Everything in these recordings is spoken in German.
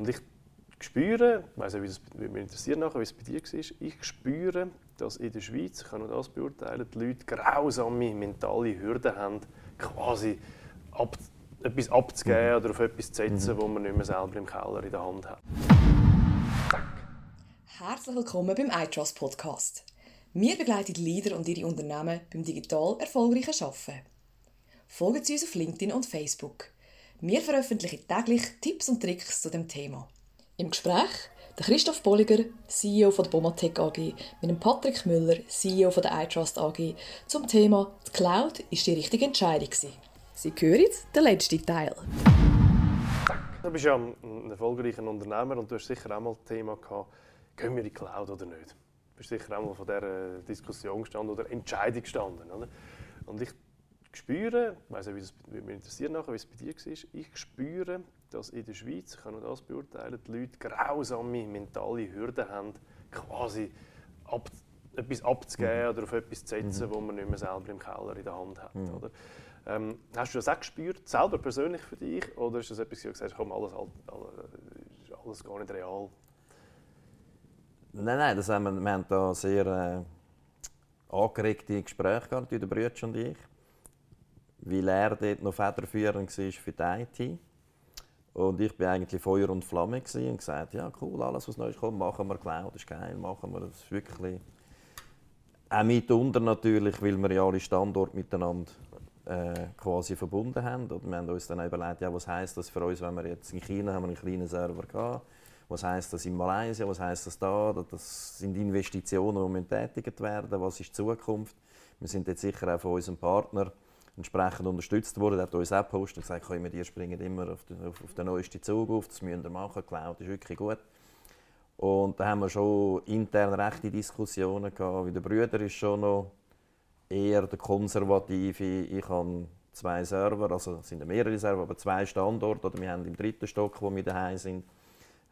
Und ich spüre, ich weiss nicht, wie das würde mich interessieren nachher, wie es bei dir war, ich spüre, dass in der Schweiz, ich kann nur das beurteilen, die Leute grausame mentale Hürden haben, quasi ab, etwas abzugeben mhm. oder auf etwas zu setzen, mhm. wo man nicht mehr selber im Keller in der Hand hat. Herzlich willkommen beim iTrust Podcast. Wir begleiten Leader und ihre Unternehmen beim digital erfolgreichen Arbeiten. Folgen Sie uns auf LinkedIn und Facebook. Wir veröffentlichen täglich Tipps und Tricks zu dem Thema. Im Gespräch der Christoph Bolliger, CEO von der Bomatec AG, mit dem Patrick Müller, CEO von der iTrust AG, zum Thema «Die Cloud ist die richtige Entscheidung». Sie hören den letzten Teil. Du bist ja ein erfolgreicher Unternehmer und du hast sicher auch mal das Thema gehabt, gehen wir in die Cloud oder nicht? Du bist sicher auch mal von dieser Diskussion gestanden oder Entscheidung gestanden. Oder? Und ich spüre, ich weiss nicht, wie das würde mich interessieren nachher, wie es bei dir war, ich spüre, dass in der Schweiz, ich kann nur das beurteilen, die Leute grausame mentale Hürden haben, quasi ab, etwas abzugeben mhm. oder auf etwas zu setzen, mhm. wo man nicht mehr selber im Keller in der Hand hat. Mhm. Oder? Ähm, hast du das auch gespürt, selber persönlich für dich, oder ist das etwas, wo du gesagt hast, komm, alles, alles, alles gar nicht real? Nein, nein, das haben wir, wir haben da sehr äh, angeregte Gespräche gehabt, der Brüder und ich weil er dort noch federführend war für die IT. Und ich war eigentlich Feuer und Flamme und gesagt, ja cool, alles was neu kommt, machen wir Cloud, das ist geil, machen wir das wirklich. Auch mitunter natürlich, weil wir ja alle Standorte miteinander äh, quasi verbunden haben. Und wir haben uns dann überlegt, ja, was heisst das für uns, wenn wir jetzt in China haben wir einen kleinen Server gehabt, was heisst das in Malaysia, was heisst das da, das sind Investitionen, die tätigt werden, was ist die Zukunft. Wir sind jetzt sicher auch von unserem Partner entsprechend unterstützt worden. Er hat uns auch gepostet und gesagt, können wir springen immer auf den, auf, auf den neuesten Zug auf, das müssen wir machen, Cloud ist wirklich gut. Und da haben wir schon intern rechte Diskussionen gehabt, weil der Brüder ist schon noch eher der Konservative. Ich habe zwei Server, also es sind mehrere Server, aber zwei Standorte. Oder wir haben im dritten Stock, wo wir daheim sind,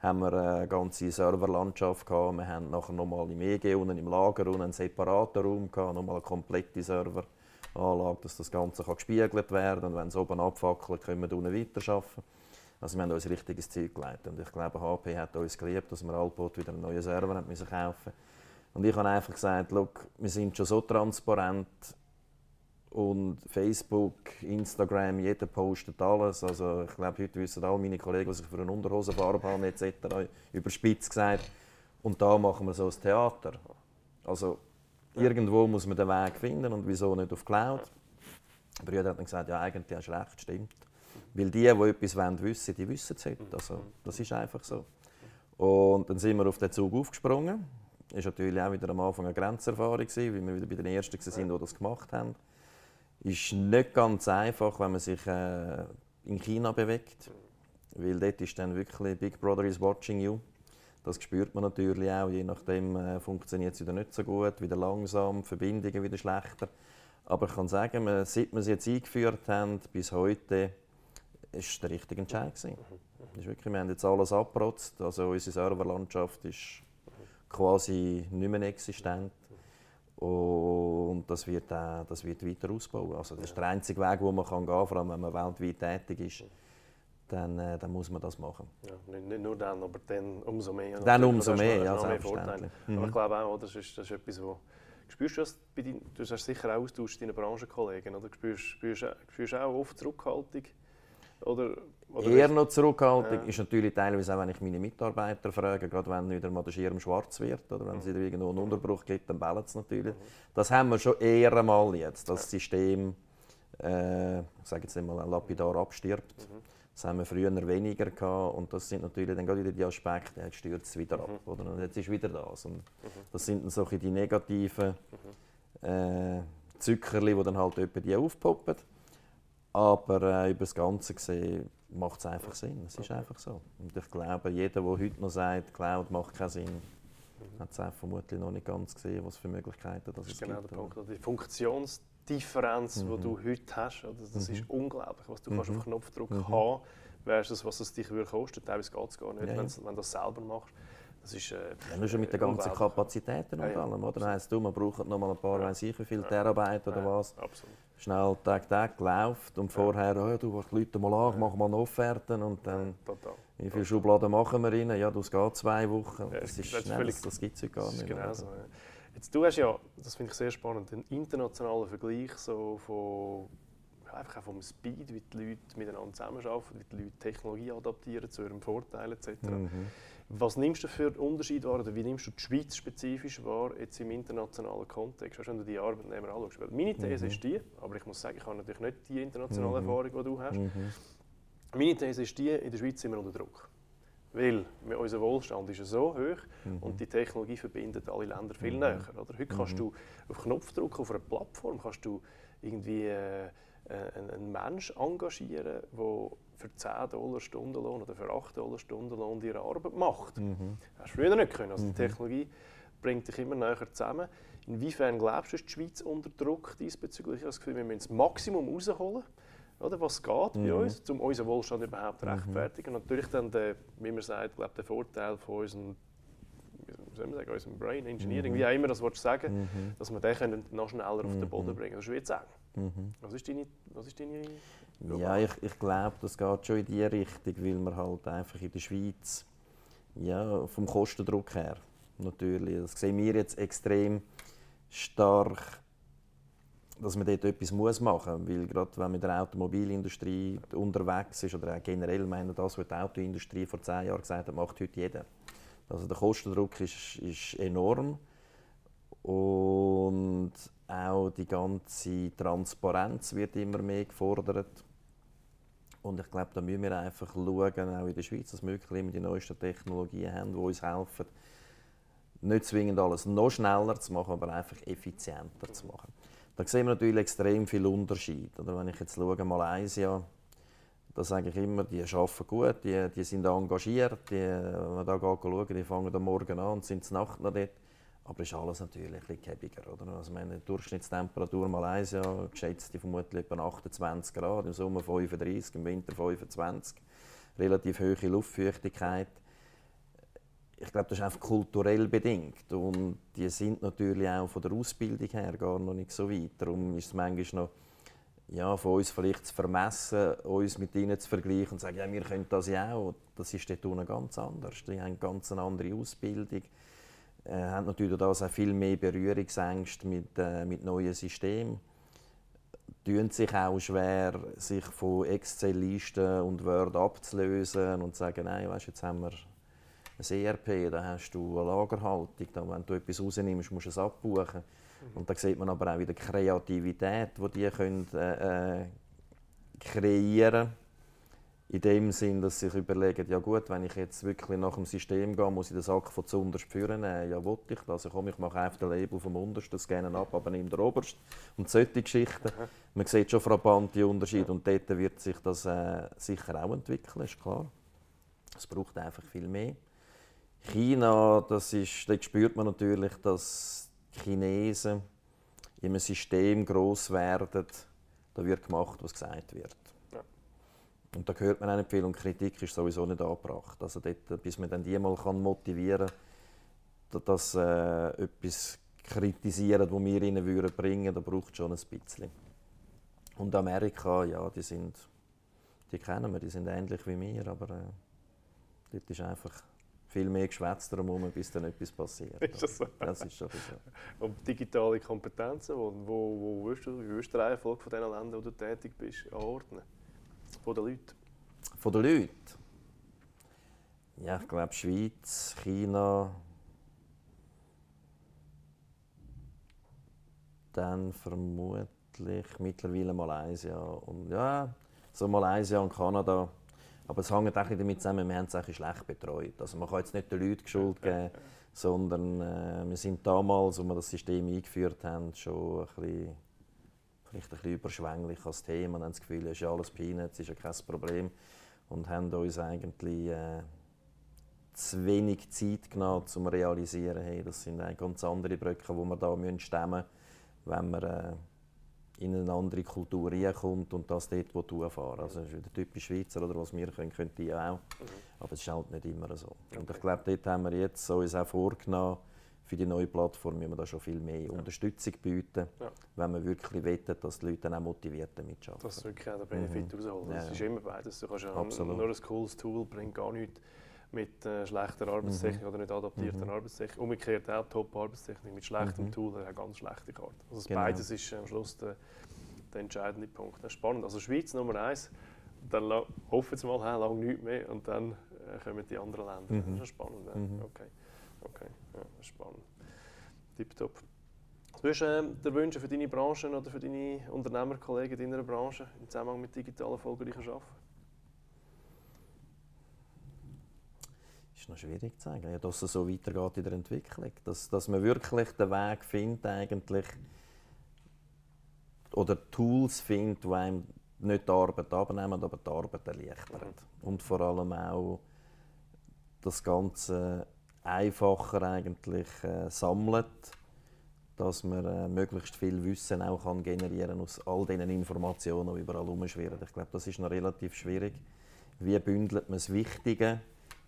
haben wir eine ganze Serverlandschaft gehabt. Wir haben nachher nochmal im EG unten im Lager unten einen separaten Raum gehabt, nochmal komplette Server. Anlage, dass das Ganze kann gespiegelt werden kann. Und wenn es oben abfackelt, können wir unten weiterarbeiten. Also wir haben uns ein richtiges Ziel gelegt. Und ich glaube, HP hat uns geliebt, dass wir Alpot wieder einen neuen Server haben müssen kaufen Und ich habe einfach gesagt, look, wir sind schon so transparent und Facebook, Instagram, jeder postet alles. Also ich glaube, heute wissen alle meine Kollegen, was ich für eine Unterhosenfarbe habe etc. Überspitzt gesagt. Und da machen wir so ein Theater. Also Irgendwo muss man den Weg finden und wieso nicht auf Cloud? Der Brüder hat dann gesagt, ja eigentlich hast du recht, stimmt. Weil die, die etwas wollen, wissen, die wissen es heute. Also, das ist einfach so. Und dann sind wir auf den Zug aufgesprungen. Das war natürlich auch wieder am Anfang eine Grenzerfahrung, weil wir wieder bei den Ersten waren, die das gemacht haben. Ist nicht ganz einfach, wenn man sich äh, in China bewegt. Weil dort ist dann wirklich Big Brother is watching you. Das spürt man natürlich auch, je nachdem äh, funktioniert es wieder nicht so gut, wieder langsam, Verbindungen wieder schlechter. Aber ich kann sagen, man, seit wir es jetzt eingeführt haben, bis heute, ist es der richtige Entscheid gewesen. ist wirklich, wir haben jetzt alles abgerotzt, also unsere Serverlandschaft ist quasi nicht mehr existent. Und das wird, äh, das wird weiter ausbauen. Also das ist der einzige Weg, den man kann gehen kann, vor allem wenn man weltweit tätig ist dann, äh, dann muss man das machen. Ja, nicht, nur dann, aber dann umso mehr. Dann umso mehr, ja, mehr Vorteile. Mhm. Aber ich glaube auch, das ist, das ist etwas, wo spürst du das bei deinen, du hast sicher auch Austausch deinen Branchenkollegen, oder spürst, spürst, spürst auch oft Zurückhaltung? Oder, oder Eher noch Zurückhaltung ja. ist natürlich teilweise auch, wenn ich meine Mitarbeiter frage, gerade wenn wieder mal der Schirm schwarz wird oder wenn es wieder irgendwo einen Unterbruch gibt, dann ballt es natürlich. Mhm. Das haben wir schon eher einmal jetzt, dass das System, äh, ich sage jetzt einmal, lapidar abstirbt. Mhm. Das haben wir früher weniger gehabt und das sind natürlich dann gerade wieder die Aspekte, jetzt stürzt es wieder ab, mhm. oder? Und jetzt ist wieder das. Und mhm. das sind dann so die negativen äh, Zuckerli, die dann halt etwa die aufpoppen. Aber äh, über das Ganze gesehen macht es einfach Sinn. Es ist einfach so. Und ich glaube, jeder, der heute noch sagt, Cloud macht keinen Sinn, mhm. hat es vermutlich noch nicht ganz gesehen, was für Möglichkeiten das, das ist genau gibt. Der Punkt. Die Funktions Differenz, mhm. die du heute hast. Das ist mhm. unglaublich, was du mhm. kannst auf Knopfdruck mhm. haben versus was es dich würde kosten. Teilweise geht es gar nicht, ja, ja. wenn du das selber machst. Das ist, äh, ja, nur schon mit den ganzen Kapazitäten und allem. Oder? Ja, heisst du, man braucht noch mal ein paar, ja. weiß ich wie viele Terabyte oder was. Absolut. schnell Tag Tag gelaufen und vorher, oh, du die Leute mal an, mach mal eine Offerte und dann, Total. wie viele Schubladen machen wir rein? Ja, das geht zwei Wochen. Ja, Das ist das ist das, das gibt es heute gar Das ist nicht genau so. Jetzt, du hast ja, das finde ich sehr spannend, einen internationalen Vergleich so von, einfach auch vom Speed, wie die Leute miteinander zusammenarbeiten, wie die Leute Technologie adaptieren zu ihrem Vorteil etc. Mhm. Was nimmst du für einen Unterschied wahr, oder wie nimmst du die Schweiz spezifisch wahr, jetzt im internationalen Kontext, weißt, wenn du die Arbeitnehmer anschaust? Weil meine These Mhm. ist die, aber ich muss sagen, ich habe natürlich nicht die internationale Mhm. Erfahrung, die du hast. Mhm. Meine These ist die, in der Schweiz sind wir unter Druck. Weil wir- unser Wohlstand ist ja so hoch Mhm. und die Technologie verbindet alle Länder viel Mhm. näher. Oder? Heute kannst Mhm. du auf Knopfdruck auf einer Plattform kannst du irgendwie äh, äh, einen, einen Menschen engagieren, der für 10 Dollar Stundenlohn oder für 8 Dollar Stundenlohn ihre Arbeit macht. Mhm. Das hast du früher nicht können. Also Mhm. die Technologie bringt dich immer näher zusammen. Inwiefern glaubst du, ist die Schweiz unter Druck diesbezüglich? Ich habe das Gefühl, wir müssen das Maximum rausholen, oder, was geht bei Mhm. uns, um unseren Wohlstand überhaupt Mhm. rechtfertigen. Und natürlich dann, der, wie man sagt, glaube, der Vorteil von unserem, wie soll man sagen, unserem Brain Engineering, Mhm. wie auch immer das willst sagen, Mhm. dass wir den können noch schneller auf den Boden Mhm. bringen Das ist wie sagen. Mhm. Was ist deine, was ist deine Ja, ich, ich glaube, das geht schon in die Richtung, weil wir halt einfach in der Schweiz, ja, vom Kostendruck her, natürlich, das sehen wir jetzt extrem stark, dass man dort etwas muss machen muss. Weil gerade wenn man in der Automobilindustrie unterwegs ist, oder auch generell, meine das, was die Autoindustrie vor zehn Jahren gesagt hat, macht heute jeder. Also der Kostendruck ist, ist enorm. Und auch die ganze Transparenz wird immer mehr gefordert. Und ich glaube, da müssen wir einfach schauen, auch in der Schweiz, dass wir immer die neuesten Technologien haben, die uns helfen, nicht zwingend alles noch schneller zu machen, aber einfach effizienter zu machen. Da sehen wir natürlich extrem viel Unterschied. Oder wenn ich jetzt schaue, Malaysia, da sage ich immer, die arbeiten gut, die, die sind engagiert, die, wenn man da schauen, die fangen am Morgen an und sind zur Nacht noch dort. Aber ist alles natürlich ein bisschen käbiger, oder? Also meine Durchschnittstemperatur Malaysia geschätzt die vermutlich etwa 28 Grad, im Sommer 35, im Winter 25. Relativ hohe Luftfeuchtigkeit. Ich glaube, das ist einfach kulturell bedingt und die sind natürlich auch von der Ausbildung her gar noch nicht so weit. Darum ist es manchmal noch ja, von uns vielleicht zu vermessen, uns mit ihnen zu vergleichen und zu sagen, ja, wir können das ja auch. Das ist dort unten ganz anders. Die haben eine ganz andere Ausbildung, äh, haben natürlich das auch viel mehr Berührungsängste mit, äh, mit neuen Systemen. Tun sich auch schwer, sich von Excel-Listen und Word abzulösen und zu sagen, nein, weißt, jetzt haben wir ein ERP, da hast du eine Lagerhaltung, da, wenn du etwas rausnimmst, musst du es abbuchen. Und da sieht man aber auch wieder die Kreativität, die die können, äh, äh, kreieren können. In dem Sinn, dass sie sich überlegen, ja gut, wenn ich jetzt wirklich nach dem System gehe, muss ich den Sack von zuunterst führen. Äh, ja, will ich das? komm, ich mache einfach den Label vom untersten, scanne ab, aber nimm den obersten. Und solche Geschichten. Man sieht schon frappante Unterschiede und dort wird sich das äh, sicher auch entwickeln, ist klar. Es braucht einfach viel mehr. China, das ist, dort spürt man natürlich, dass die Chinesen in einem System gross werden, da wird gemacht, was gesagt wird. Ja. Und da hört man auch nicht viel und Kritik ist sowieso nicht angebracht. Also dort, bis man dann die mal kann motivieren kann, dass äh, etwas kritisieren, das wir ihnen würden bringen, da braucht es schon ein bisschen. Und Amerika, ja, die sind, die kennen wir, die sind ähnlich wie wir, aber äh, dort ist einfach viel mehr Geschwätz herum, bis dann etwas passiert. Ist das so? Das ist schon so. Und digitale Kompetenzen, wo, wo, wo würdest du, wie würdest du den Reihenfolge von den Ländern, wo du tätig bist, anordnen? Von den Leuten? Von den Leuten? Ja, ich glaube Schweiz, China, dann vermutlich mittlerweile Malaysia und ja, so Malaysia und Kanada. Aber es hängt auch damit zusammen, wir haben es eigentlich schlecht betreut. Also man kann jetzt nicht den Leuten die Schuld geben, sondern äh, wir sind damals, als wir das System eingeführt haben, schon ein bisschen, vielleicht ein bisschen überschwänglich als Thema. Wir haben das Gefühl, es ist ja alles Peanuts, ist ja kein Problem. Und haben uns eigentlich äh, zu wenig Zeit genommen, um zu realisieren, hey, das sind ganz andere Brücken, die wir da müssen stemmen müssen, wenn man äh, in eine andere Kultur reinkommt und das dort fahren Also das ist wieder typisch Schweizer, oder was wir können, können die auch. Aber es ist halt nicht immer so. Und ich glaube, dort haben wir jetzt uns auch vorgenommen, für die neue Plattform müssen wir da schon viel mehr ja. Unterstützung bieten, ja. wenn wir wirklich wettet, dass die Leute dann auch motiviert damit arbeiten. Dass du wirklich auch den Benefit mhm. rausholen. Das ja, ist immer beides. Du kannst ja nur ein cooles Tool bringt gar nichts mit äh, schlechter Arbeitstechnik mhm. oder nicht adaptierter mhm. Arbeitstechnik. Umgekehrt auch Top-Arbeitstechnik mit schlechtem mhm. Tool auch ganz schlechte Karten. Also genau. beides ist äh, am Schluss der, der entscheidende Punkt. Das spannend. Also Schweiz Nummer eins, dann hoffen wir mal, lange nichts mehr und dann äh, kommen die anderen Länder. Mhm. Das ist spannend. Ja. Mhm. Okay. okay, ja, das ist spannend. Tipptopp. Was würdest du dir wünschen für deine Branche oder für deine Unternehmerkollegen in deiner Branche im Zusammenhang mit digital erfolgreichen Arbeiten? Ist noch schwierig zu sagen, ja, dass es so weitergeht in der Entwicklung. Dass, dass man wirklich den Weg findet, eigentlich, oder Tools findet, die einem nicht die Arbeit abnehmen, aber die Arbeit erleichtern. Und vor allem auch das Ganze einfacher eigentlich äh, sammelt, dass man äh, möglichst viel Wissen auch kann generieren aus all diesen Informationen, die überall herumschwirren. Ich glaube, das ist noch relativ schwierig. Wie bündelt man das Wichtige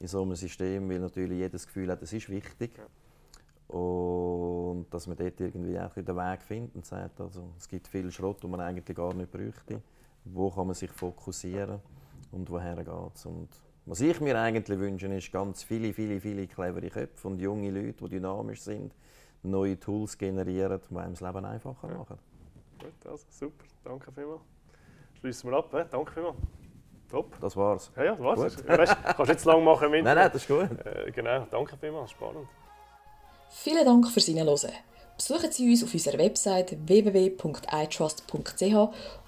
in so einem System, weil natürlich jedes Gefühl hat, es ist wichtig. Ja. Und dass man dort irgendwie auch den Weg findet und sagt, also, es gibt viel Schrott, den man eigentlich gar nicht bräuchte. Wo kann man sich fokussieren und woher geht es? Was ich mir eigentlich wünsche, ist ganz viele, viele, viele clevere Köpfe und junge Leute, die dynamisch sind, neue Tools generieren, die einem das Leben einfacher machen. Gut, also super. Danke vielmals. Schließen wir ab. He? Danke vielmals. Top. Das war's. Ja, ja, das war's. Gut. Weißt, kannst jetzt lang machen mit. Nein, nein, das ist gut. Äh, genau, danke vielmals. Spannend. Vielen Dank fürs Hinhören. Besuchen Sie uns auf unserer Website www.itrust.ch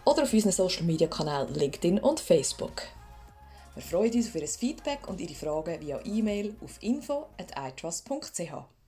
oder auf unseren Social Media Kanälen LinkedIn und Facebook. Wir freuen uns auf Ihr Feedback und Ihre Fragen via E-Mail auf info.itrust.ch.